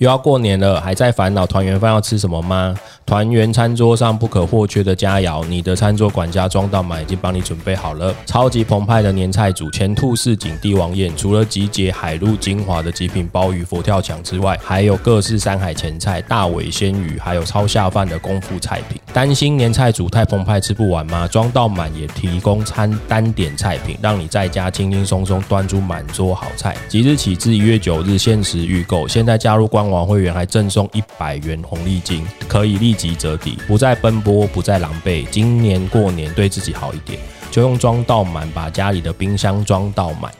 又要过年了，还在烦恼团圆饭要吃什么吗？团圆餐桌上不可或缺的佳肴，你的餐桌管家庄道满已经帮你准备好了，超级澎湃的年菜组，前兔市景帝王宴，除了集结海陆精华的极品鲍鱼佛跳墙之外，还有各式山海前菜、大尾鲜鱼，还有超下饭的功夫菜品。担心年菜组太澎湃吃不完吗？庄道满也提供餐单点菜品，让你在家轻轻松松端出满桌好菜。即日起至一月九日限时预购，现在加入官。网会员还赠送一百元红利金，可以立即折抵，不再奔波，不再狼狈。今年过年对自己好一点，就用装到满，把家里的冰箱装到满。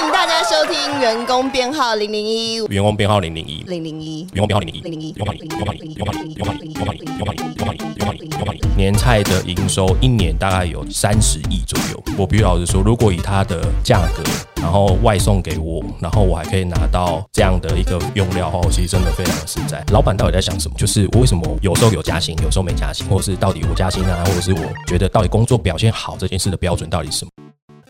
迎大家收听员工编号零零一。员工编号零零一。零零一。员工编号零零一。零零一。员工编号零零一。员工编号零零一。员工编号零零一。年菜的营收一年大概有三十亿左右。我必须老实说，如果以它的价格，然后外送给我，然后我还可以拿到这样的一个用料的话，我其实真的非常的实在。老板到底在想什么？就是我为什么有时候有加薪，有时候没加薪，或者是到底我加薪啊，或者是我觉得到底工作表现好这件事的标准到底是什么？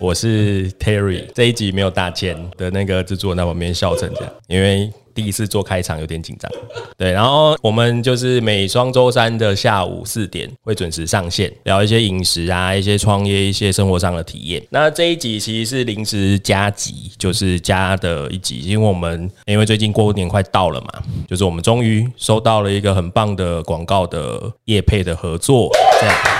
我是 Terry，这一集没有大千的那个制作人在旁边笑成这样，因为第一次做开场有点紧张。对，然后我们就是每双周三的下午四点会准时上线，聊一些饮食啊、一些创业、一些生活上的体验。那这一集其实是临时加集，就是加的一集，因为我们因为最近过年快到了嘛，就是我们终于收到了一个很棒的广告的业配的合作，这样。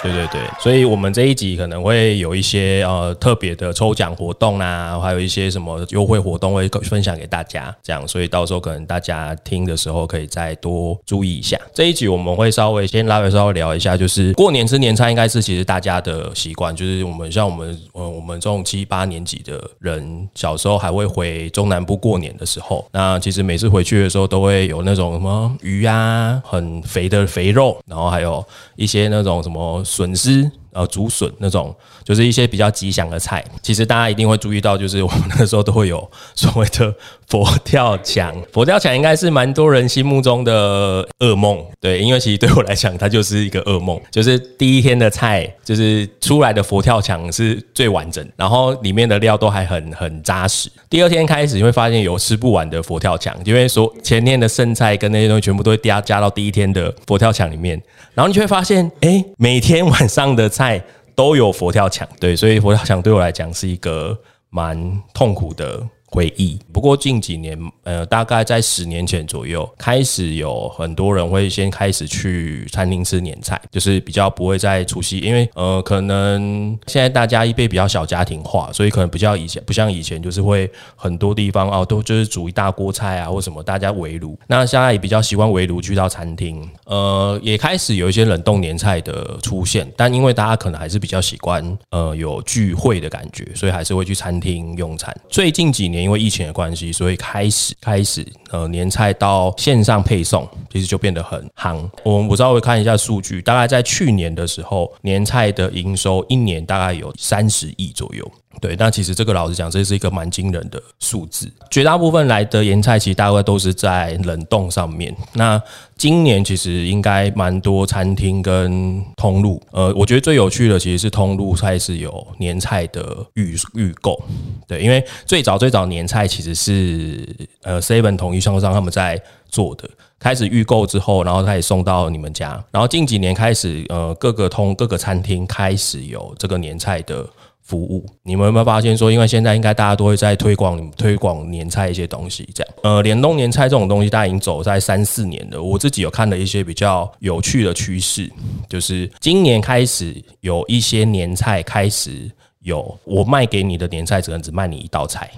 对对对，所以我们这一集可能会有一些呃特别的抽奖活动啊，还有一些什么优惠活动会分享给大家，这样，所以到时候可能大家听的时候可以再多注意一下。这一集我们会稍微先拉回稍微聊一下，就是过年吃年菜应该是其实大家的习惯，就是我们像我们呃我们这种七八年级的人，小时候还会回中南部过年的时候，那其实每次回去的时候都会有那种什么鱼啊，很肥的肥肉，然后还有一些那种什么。笋丝，呃，竹笋那种，就是一些比较吉祥的菜。其实大家一定会注意到，就是我们那时候都会有所谓的佛跳墙。佛跳墙应该是蛮多人心目中的噩梦，对，因为其实对我来讲，它就是一个噩梦。就是第一天的菜，就是出来的佛跳墙是最完整，然后里面的料都还很很扎实。第二天开始，你会发现有吃不完的佛跳墙，因为说前天的剩菜跟那些东西全部都会加加到第一天的佛跳墙里面。然后你就会发现，哎，每天晚上的菜都有佛跳墙，对，所以佛跳墙对我来讲是一个蛮痛苦的。回忆。不过近几年，呃，大概在十年前左右，开始有很多人会先开始去餐厅吃年菜，就是比较不会再除夕，因为呃，可能现在大家一辈比较小家庭化，所以可能比较以前不像以前，就是会很多地方哦，都就是煮一大锅菜啊，或什么，大家围炉。那现在也比较习惯围炉去到餐厅，呃，也开始有一些冷冻年菜的出现，但因为大家可能还是比较习惯呃有聚会的感觉，所以还是会去餐厅用餐。最近几年。因为疫情的关系，所以开始开始呃年菜到线上配送，其实就变得很夯。我们我稍微看一下数据，大概在去年的时候，年菜的营收一年大概有三十亿左右。对，那其实这个老实讲，这是一个蛮惊人的数字。绝大部分来的盐菜，其实大概都是在冷冻上面。那今年其实应该蛮多餐厅跟通路，呃，我觉得最有趣的其实是通路菜是有年菜的预预购。对，因为最早最早年菜其实是呃 seven 统一商商他们在做的，开始预购之后，然后开始送到你们家。然后近几年开始，呃，各个通各个餐厅开始有这个年菜的。服务，你们有没有发现说，因为现在应该大家都会在推广推广年菜一些东西，这样，呃，联动年菜这种东西，大家已经走在三四年了。我自己有看了一些比较有趣的趋势，就是今年开始有一些年菜开始。有我卖给你的年菜，只能只卖你一道菜，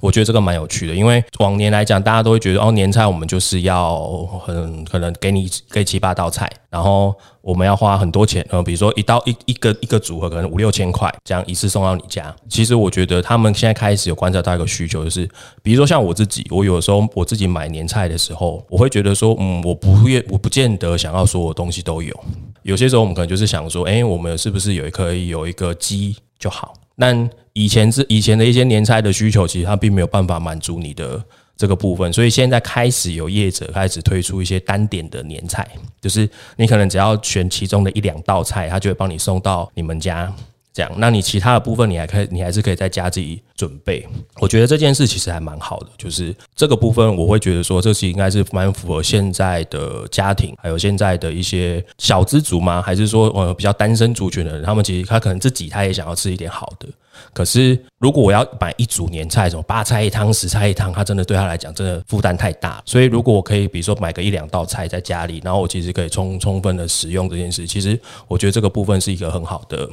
我觉得这个蛮有趣的。因为往年来讲，大家都会觉得哦，年菜我们就是要很可能给你给七八道菜，然后我们要花很多钱，呃，比如说一道一一个一个组合可能五六千块，这样一次送到你家。其实我觉得他们现在开始有观察到一个需求，就是比如说像我自己，我有时候我自己买年菜的时候，我会觉得说，嗯，我不愿我不见得想要所有东西都有。有些时候我们可能就是想说，哎，我们是不是有可以有一个鸡？就好。但以前是以前的一些年菜的需求，其实它并没有办法满足你的这个部分，所以现在开始有业者开始推出一些单点的年菜，就是你可能只要选其中的一两道菜，他就会帮你送到你们家。这样，那你其他的部分你还可以，你还是可以在家自己准备。我觉得这件事其实还蛮好的，就是这个部分我会觉得说，这是应该是蛮符合现在的家庭，还有现在的一些小资族吗？还是说呃比较单身族群的人，他们其实他可能自己他也想要吃一点好的。可是，如果我要买一组年菜，什么八菜一汤、十菜一汤，他真的对他来讲，真的负担太大。所以，如果我可以，比如说买个一两道菜在家里，然后我其实可以充充分的使用这件事，其实我觉得这个部分是一个很好的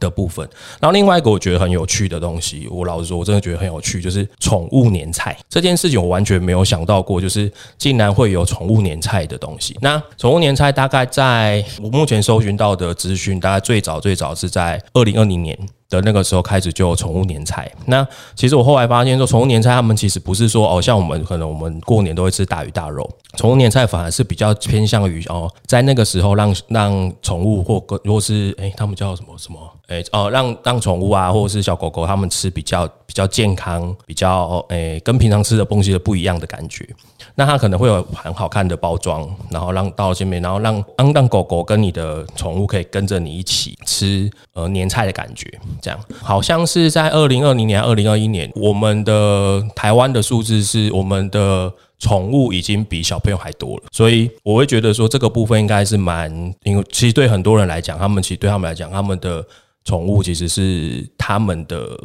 的部分。然后，另外一个我觉得很有趣的东西，我老实说，我真的觉得很有趣，就是宠物年菜这件事情，我完全没有想到过，就是竟然会有宠物年菜的东西。那宠物年菜大概在我目前搜寻到的资讯，大概最早最早是在二零二零年。的那个时候开始就有宠物年菜，那其实我后来发现说，宠物年菜他们其实不是说哦，像我们可能我们过年都会吃大鱼大肉，宠物年菜反而是比较偏向于哦，在那个时候让让宠物或如果是哎他们叫什么什么哎哦让让宠物啊或者是小狗狗他们吃比较比较健康，比较哎跟平常吃的东西的不一样的感觉。那它可能会有很好看的包装，然后让到前面，然后让让让狗狗跟你的宠物可以跟着你一起吃呃年菜的感觉，这样。好像是在二零二零年、二零二一年，我们的台湾的数字是我们的宠物已经比小朋友还多了，所以我会觉得说这个部分应该是蛮，因为其实对很多人来讲，他们其实对他们来讲，他们的宠物其实是他们的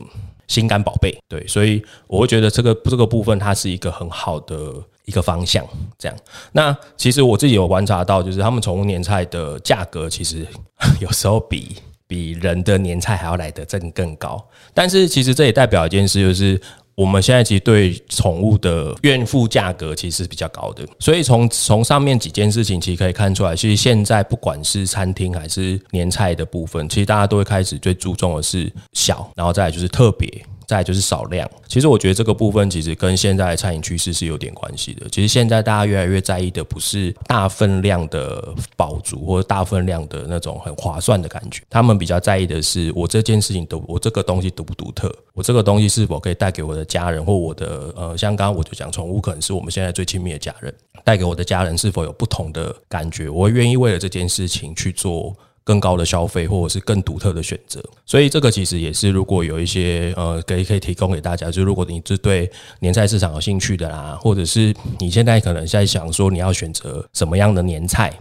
心肝宝贝，对，所以我会觉得这个这个部分它是一个很好的。一个方向，这样。那其实我自己有观察到，就是他们宠物年菜的价格，其实有时候比比人的年菜还要来得更更高。但是其实这也代表一件事，就是我们现在其实对宠物的怨付价格其实是比较高的。所以从从上面几件事情，其实可以看出来，其实现在不管是餐厅还是年菜的部分，其实大家都会开始最注重的是小，然后再就是特别。再就是少量，其实我觉得这个部分其实跟现在的餐饮趋势是有点关系的。其实现在大家越来越在意的不是大分量的饱足或者大分量的那种很划算的感觉，他们比较在意的是我这件事情独，我这个东西独不独特，我这个东西是否可以带给我的家人或我的呃，像刚刚我就讲宠物可能是我们现在最亲密的家人，带给我的家人是否有不同的感觉，我愿意为了这件事情去做。更高的消费，或者是更独特的选择，所以这个其实也是，如果有一些呃，可以可以提供给大家，就如果你是对年菜市场有兴趣的啦，或者是你现在可能在想说你要选择什么样的年菜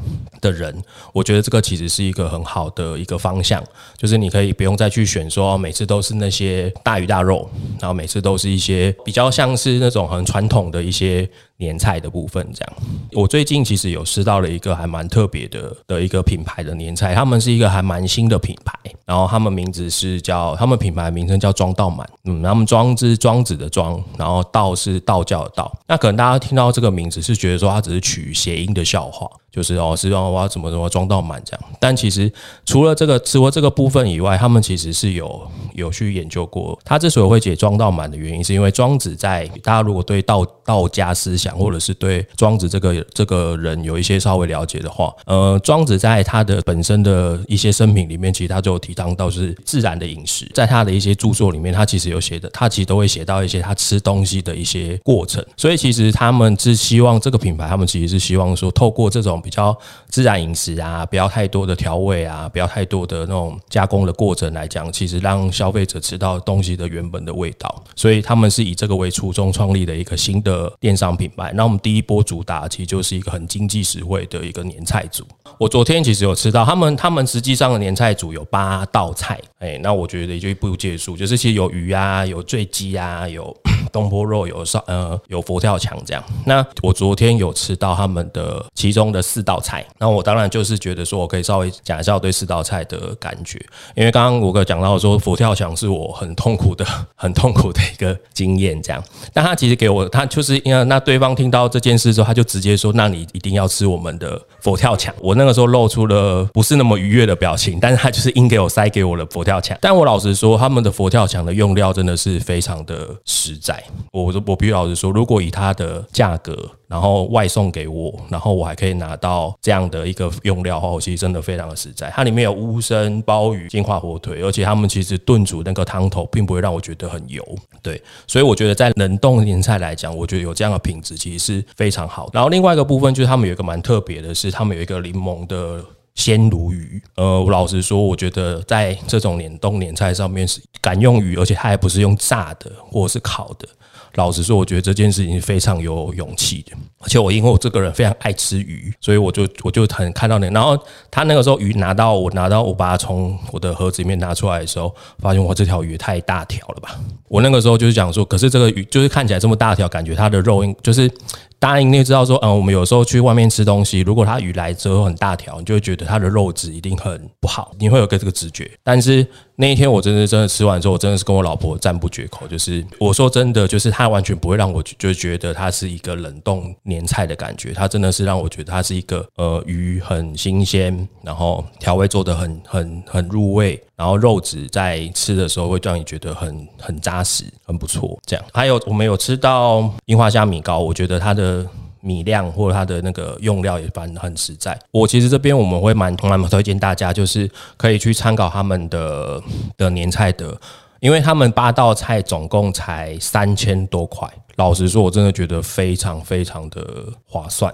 的人，我觉得这个其实是一个很好的一个方向，就是你可以不用再去选说每次都是那些大鱼大肉，然后每次都是一些比较像是那种很传统的一些。年菜的部分，这样，我最近其实有吃到了一个还蛮特别的的一个品牌的年菜，他们是一个还蛮新的品牌，然后他们名字是叫，他们品牌名称叫庄道满，嗯，他们庄是庄子的庄，然后道是道教的道，那可能大家听到这个名字是觉得说它只是取谐音的笑话。就是哦，是让我要怎么怎么装到满这样，但其实除了这个除了这个部分以外，他们其实是有有去研究过，他之所以会解装到满的原因，是因为庄子在大家如果对道道家思想或者是对庄子这个这个人有一些稍微了解的话，呃，庄子在他的本身的一些生平里面，其实他就提倡到是自然的饮食，在他的一些著作里面，他其实有写的，他其实都会写到一些他吃东西的一些过程，所以其实他们是希望这个品牌，他们其实是希望说透过这种。比较自然饮食啊，不要太多的调味啊，不要太多的那种加工的过程来讲，其实让消费者吃到东西的原本的味道。所以他们是以这个为初衷创立的一个新的电商品牌。那我们第一波主打其实就是一个很经济实惠的一个年菜组。我昨天其实有吃到他们，他们实际上的年菜组有八道菜，哎，那我觉得也就不结束，就是其实有鱼啊，有醉鸡啊，有 东坡肉，有烧呃有佛跳墙这样。那我昨天有吃到他们的其中的。四道菜，那我当然就是觉得说，我可以稍微讲一下我对四道菜的感觉，因为刚刚我哥讲到说佛跳墙是我很痛苦的、很痛苦的一个经验，这样。但他其实给我，他就是因为那对方听到这件事之后，他就直接说：“那你一定要吃我们的佛跳墙。”我那个时候露出了不是那么愉悦的表情，但是他就是硬给我塞给我的佛跳墙。但我老实说，他们的佛跳墙的用料真的是非常的实在。我我必须老实说，如果以它的价格。然后外送给我，然后我还可以拿到这样的一个用料的话，我其实真的非常的实在。它里面有乌参、鲍鱼、金华火腿，而且他们其实炖煮那个汤头并不会让我觉得很油。对，所以我觉得在冷冻年菜来讲，我觉得有这样的品质其实是非常好。然后另外一个部分就是他们有一个蛮特别的是，他们有一个柠檬的。鲜鲈鱼。呃，我老实说，我觉得在这种年冻年菜上面是敢用鱼，而且它还不是用炸的或者是烤的。老实说，我觉得这件事情非常有勇气的。而且我因为我这个人非常爱吃鱼，所以我就我就很看到那。然后他那个时候鱼拿到我拿到我把它从我的盒子里面拿出来的时候，发现我这条鱼太大条了吧？我那个时候就是讲说，可是这个鱼就是看起来这么大条，感觉它的肉应就是。大家应该知道说，嗯，我们有时候去外面吃东西，如果它鱼来之后很大条，你就会觉得它的肉质一定很不好，你会有个这个直觉。但是那一天我真的真的吃完之后，我真的是跟我老婆赞不绝口，就是我说真的，就是它完全不会让我就觉得它是一个冷冻年菜的感觉，它真的是让我觉得它是一个呃鱼很新鲜，然后调味做的很很很入味。然后肉质在吃的时候会让你觉得很很扎实，很不错。这样还有我们有吃到樱花虾米糕，我觉得它的的米量或者它的那个用料也反很实在。我其实这边我们会蛮蛮推荐大家，就是可以去参考他们的的年菜的，因为他们八道菜总共才三千多块。老实说，我真的觉得非常非常的划算。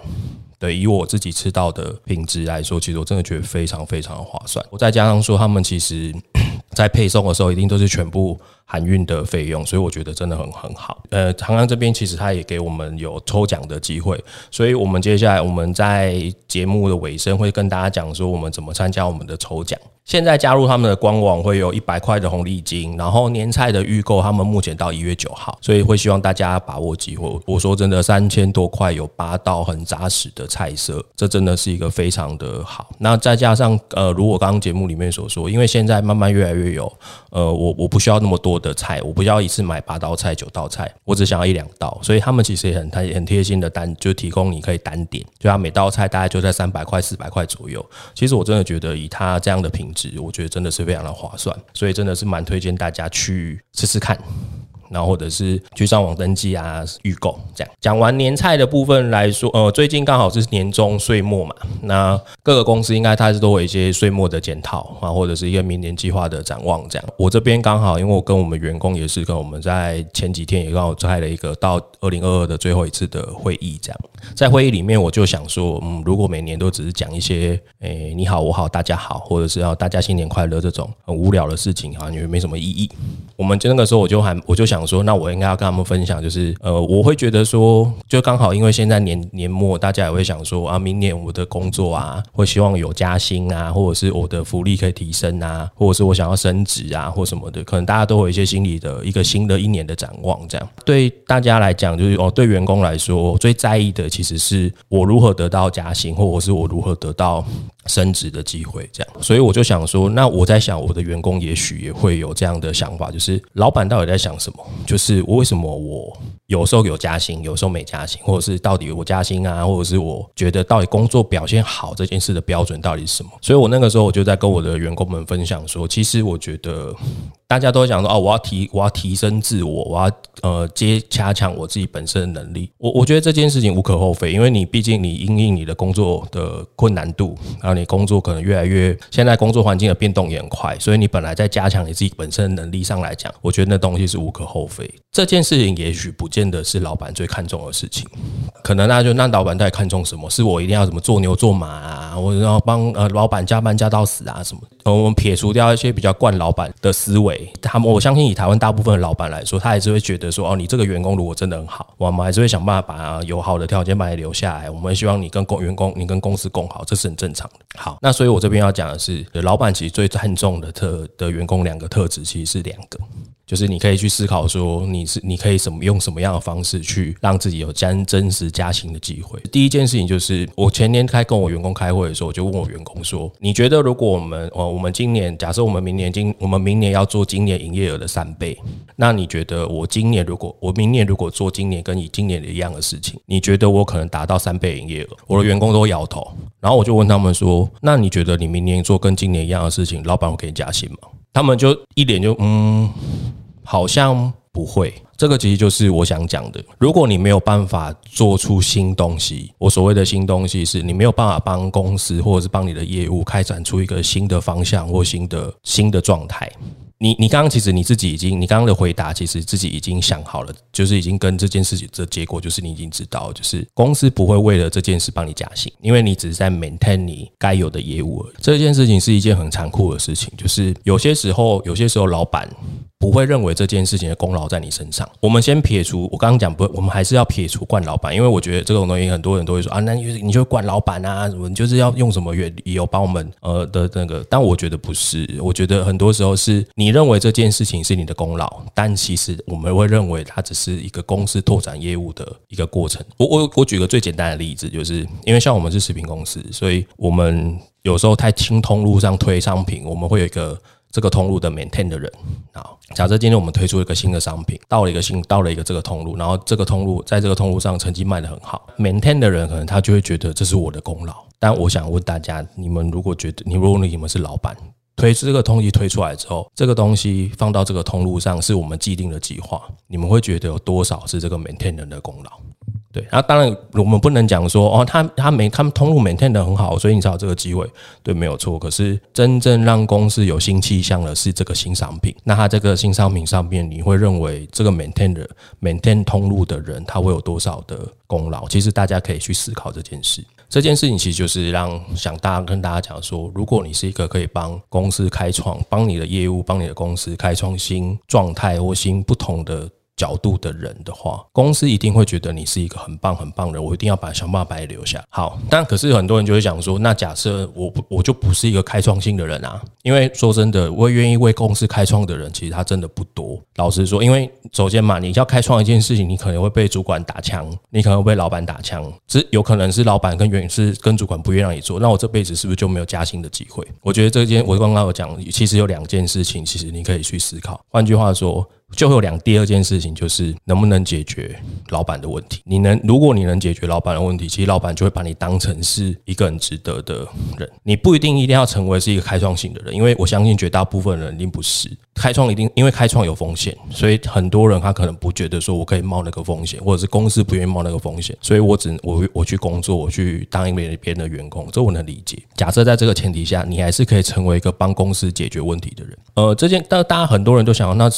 对，以我自己吃到的品质来说，其实我真的觉得非常非常的划算。我再加上说，他们其实在配送的时候，一定都是全部含运的费用，所以我觉得真的很很好。呃，长安这边其实他也给我们有抽奖的机会，所以我们接下来我们在节目的尾声会跟大家讲说，我们怎么参加我们的抽奖。现在加入他们的官网会有一百块的红利金，然后年菜的预购，他们目前到一月九号，所以会希望大家把握机会。我说真的，三千多块有八道很扎实的菜色，这真的是一个非常的好。那再加上呃，如果刚刚节目里面所说，因为现在慢慢越来越有呃，我我不需要那么多的菜，我不要一次买八道菜九道菜，我只想要一两道，所以他们其实也很很很贴心的单，就提供你可以单点，就他每道菜大概就在三百块四百块左右。其实我真的觉得以他这样的品。值我觉得真的是非常的划算，所以真的是蛮推荐大家去试试看。然后或者是去上网登记啊，预购这样。讲完年菜的部分来说，呃，最近刚好是年终岁末嘛，那各个公司应该它是都有一些岁末的检讨啊，或者是一个明年计划的展望这样。我这边刚好，因为我跟我们员工也是跟我们在前几天也刚好开了一个到 二零二二的最后一次的会议这样。在会议里面，我就想说，嗯，如果每年都只是讲一些，诶，你好，我好，大家好，或者是要大家新年快乐这种很无聊的事情啊，因为没什么意义。我们就那个时候我就喊，我就想。说那我应该要跟他们分享，就是呃，我会觉得说，就刚好因为现在年年末，大家也会想说啊，明年我的工作啊，会希望有加薪啊，或者是我的福利可以提升啊，或者是我想要升职啊，或什么的，可能大家都有一些心理的一个新的一年的展望。这样对大家来讲，就是哦，对员工来说，最在意的其实是我如何得到加薪，或者是我如何得到。升职的机会，这样，所以我就想说，那我在想，我的员工也许也会有这样的想法，就是老板到底在想什么？就是我为什么我有时候有加薪，有时候没加薪，或者是到底我加薪啊，或者是我觉得到底工作表现好这件事的标准到底是什么？所以我那个时候我就在跟我的员工们分享说，其实我觉得。大家都讲说哦，我要提，我要提升自我，我要呃接加强我自己本身的能力。我我觉得这件事情无可厚非，因为你毕竟你因应你的工作的困难度，然后你工作可能越来越，现在工作环境的变动也很快，所以你本来在加强你自己本身的能力上来讲，我觉得那东西是无可厚非。这件事情也许不见得是老板最看重的事情，可能那就那老板在看重什么？是我一定要怎么做牛做马啊？我要帮呃老板加班加到死啊什么？我们撇除掉一些比较惯老板的思维。他们我相信以台湾大部分的老板来说，他还是会觉得说，哦，你这个员工如果真的很好，我们还是会想办法把有好的条件把你留下来。我们希望你跟公员工，你跟公司共好，这是很正常的。好，那所以我这边要讲的是，老板其实最看重的特的员工两个特质，其实是两个。就是你可以去思考说，你是你可以什么用什么样的方式去让自己有真真实加薪的机会。第一件事情就是，我前天开跟我员工开会的时候，我就问我员工说，你觉得如果我们呃我们今年假设我们明年今我们明年要做今年营业额的三倍，那你觉得我今年如果我明年如果做今年跟你今年的一样的事情，你觉得我可能达到三倍营业额？我的员工都摇头，然后我就问他们说，那你觉得你明年做跟今年一样的事情，老板会给你加薪吗？他们就一脸就嗯。好像不会，这个其实就是我想讲的。如果你没有办法做出新东西，我所谓的新东西是你没有办法帮公司或者是帮你的业务开展出一个新的方向或新的新的状态。你你刚刚其实你自己已经，你刚刚的回答其实自己已经想好了，就是已经跟这件事情的结果，就是你已经知道，就是公司不会为了这件事帮你加薪，因为你只是在 maintain 你该有的业务而已。这件事情是一件很残酷的事情，就是有些时候，有些时候老板。不会认为这件事情的功劳在你身上。我们先撇除，我刚刚讲不，我们还是要撇除惯老板，因为我觉得这种东西很多人都会说啊，那你你就惯老板啊，什么就是要用什么原理由帮我们呃的那个。但我觉得不是，我觉得很多时候是你认为这件事情是你的功劳，但其实我们会认为它只是一个公司拓展业务的一个过程。我我我举个最简单的例子，就是因为像我们是食品公司，所以我们有时候在轻通路上推商品，我们会有一个。这个通路的 maintain 的人，好，假设今天我们推出一个新的商品，到了一个新，到了一个这个通路，然后这个通路在这个通路上成绩卖得很好，maintain 的人可能他就会觉得这是我的功劳。但我想问大家，你们如果觉得你如果你们是老板，推出这个东西推出来之后，这个东西放到这个通路上是我们既定的计划，你们会觉得有多少是这个 maintain 人的功劳？对，那当然我们不能讲说哦，他他没他们通路 maintain 的很好，所以你才有这个机会，对，没有错。可是真正让公司有新气象的是这个新商品，那他这个新商品上面，你会认为这个 maintain 的 maintain 通路的人，他会有多少的功劳？其实大家可以去思考这件事。这件事情其实就是让想大家跟大家讲说，如果你是一个可以帮公司开创、帮你的业务、帮你的公司开创新状态或新不同的。角度的人的话，公司一定会觉得你是一个很棒很棒的人，我一定要把想办法把你留下。好，但可是很多人就会讲说，那假设我我就不是一个开创性的人啊，因为说真的，我愿意为公司开创的人，其实他真的不多。老实说，因为首先嘛，你要开创一件事情，你可能会被主管打枪，你可能会被老板打枪，这有可能是老板跟原是跟主管不愿意让你做，那我这辈子是不是就没有加薪的机会？我觉得这件我刚刚有讲，其实有两件事情，其实你可以去思考。换句话说。就会有两第二件事情，就是能不能解决老板的问题。你能，如果你能解决老板的问题，其实老板就会把你当成是一个很值得的人。你不一定一定要成为是一个开创性的人，因为我相信绝大部分人一定不是开创，一定因为开创有风险，所以很多人他可能不觉得说我可以冒那个风险，或者是公司不愿意冒那个风险，所以我只我我去工作，我去当一名别人的员工，这我能理解。假设在这个前提下，你还是可以成为一个帮公司解决问题的人。呃，这件但大家很多人都想要，那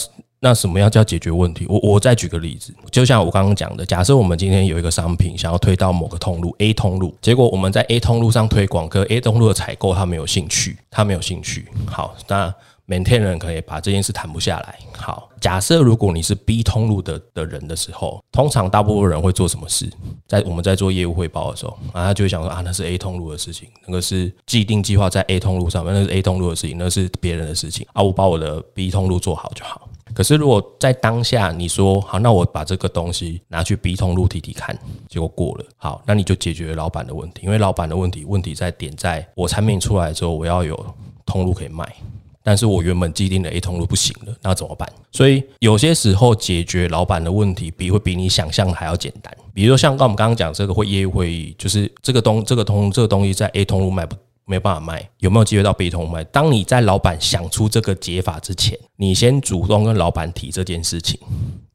那什么样叫解决问题？我我再举个例子，就像我刚刚讲的，假设我们今天有一个商品想要推到某个通路 A 通路，结果我们在 A 通路上推广，可 A 通路的采购他没有兴趣，他没有兴趣。好，那 maintain 人可以把这件事谈不下来。好，假设如果你是 B 通路的的人的时候，通常大部分人会做什么事？在我们在做业务汇报的时候，啊，他就想说啊，那是 A 通路的事情，那个是既定计划在 A 通路上面，那是 A 通路的事情，那是别人的事情啊，我把我的 B 通路做好就好。可是，如果在当下你说好，那我把这个东西拿去 B 通路提提看，结果过了，好，那你就解决老板的问题。因为老板的问题，问题在点在我产品出来之后，我要有通路可以卖，但是我原本既定的 A 通路不行了，那怎么办？所以有些时候解决老板的问题，比会比你想象的还要简单。比如说像刚我们刚刚讲这个会业务会议，就是这个东这个通这个东西在 A 通路卖不。没有办法卖，有没有机会到 B 通卖？当你在老板想出这个解法之前，你先主动跟老板提这件事情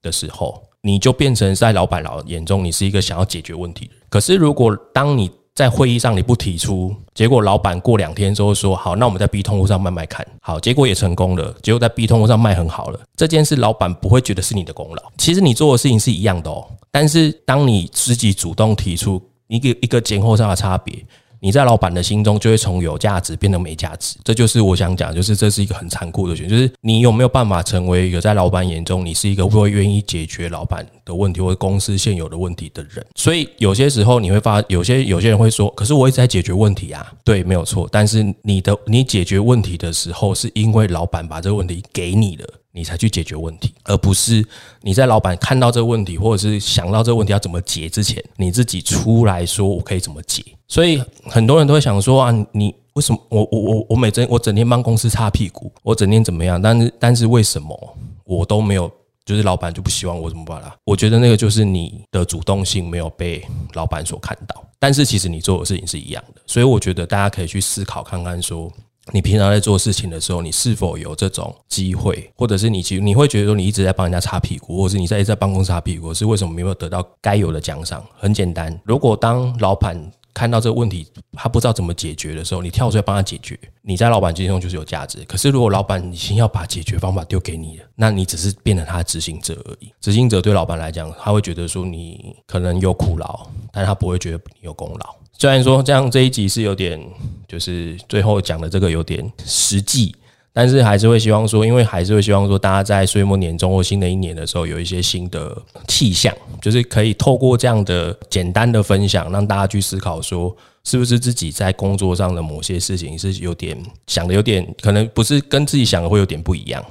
的时候，你就变成在老板老眼中，你是一个想要解决问题。可是如果当你在会议上你不提出，结果老板过两天之后说好，那我们在 B 通路上卖卖看好，结果也成功了，结果在 B 通路上卖很好了。这件事老板不会觉得是你的功劳，其实你做的事情是一样的哦。但是当你自己主动提出一个一个前后上的差别。你在老板的心中就会从有价值变得没价值，这就是我想讲，就是这是一个很残酷的选，就是你有没有办法成为一个在老板眼中你是一个会愿意解决老板的问题或者公司现有的问题的人。所以有些时候你会发，有些有些人会说，可是我一直在解决问题啊，对，没有错。但是你的你解决问题的时候，是因为老板把这个问题给你的。你才去解决问题，而不是你在老板看到这个问题，或者是想到这个问题要怎么解之前，你自己出来说我可以怎么解。所以很多人都会想说啊，你为什么我我我我每整我整天帮公司擦屁股，我整天怎么样？但是但是为什么我都没有？就是老板就不希望我怎么办啦？我觉得那个就是你的主动性没有被老板所看到。但是其实你做的事情是一样的，所以我觉得大家可以去思考看看说。你平常在做事情的时候，你是否有这种机会，或者是你其实你会觉得说你一直在帮人家擦屁股，或者是你在在办公室擦屁股，是为什么没有得到该有的奖赏？很简单，如果当老板。看到这个问题，他不知道怎么解决的时候，你跳出来帮他解决，你在老板心中就是有价值。可是如果老板已经要把解决方法丢给你了，那你只是变成他的执行者而已。执行者对老板来讲，他会觉得说你可能有苦劳，但他不会觉得你有功劳。虽然说这样这一集是有点，就是最后讲的这个有点实际。但是还是会希望说，因为还是会希望说，大家在岁末年终或新的一年的时候，有一些新的气象，就是可以透过这样的简单的分享，让大家去思考说。是不是自己在工作上的某些事情是有点想的有点可能不是跟自己想的会有点不一样？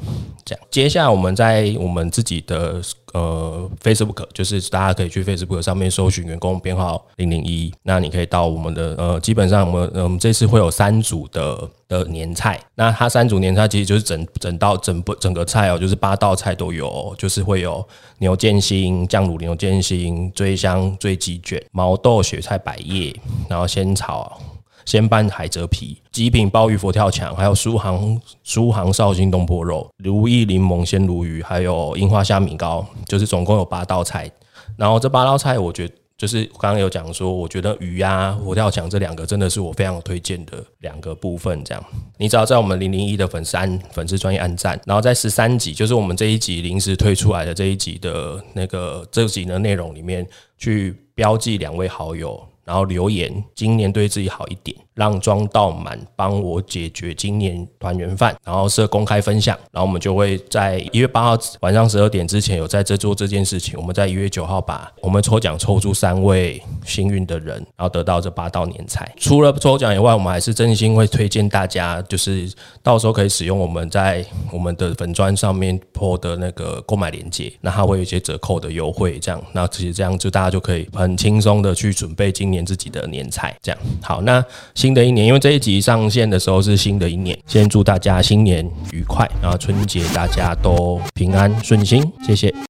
这样，接下来我们在我们自己的呃 Facebook，就是大家可以去 Facebook 上面搜寻员工编号零零一，那你可以到我们的呃，基本上我们我们这次会有三组的的年菜，那它三组年菜其实就是整整道整不整个菜哦，就是八道菜都有，就是会有牛腱心、酱卤牛腱心、追香醉鸡卷、毛豆雪菜百叶，然后先。仙草、鲜拌海蜇皮、极品鲍鱼佛跳墙，还有苏杭苏杭绍兴东坡肉、如意柠檬鲜鲈鱼，还有樱花虾米糕，就是总共有八道菜。然后这八道菜，我觉得就是刚刚有讲说，我觉得鱼呀、佛跳墙这两个真的是我非常推荐的两个部分。这样，你只要在我们零零一的粉丝按粉丝专业按赞，然后在十三集，就是我们这一集临时推出来的这一集的那个这集的内容里面去标记两位好友。然后留言，今年对自己好一点。让装到满，帮我解决今年团圆饭，然后设公开分享，然后我们就会在一月八号晚上十二点之前有在这做这件事情。我们在一月九号把我们抽奖抽出三位幸运的人，然后得到这八道年菜。除了抽奖以外，我们还是真心会推荐大家，就是到时候可以使用我们在我们的粉砖上面铺的那个购买链接，那它会有一些折扣的优惠。这样，那其实这样就大家就可以很轻松的去准备今年自己的年菜。这样好，那新。新的一年，因为这一集上线的时候是新的一年，先祝大家新年愉快，然后春节大家都平安顺心，谢谢。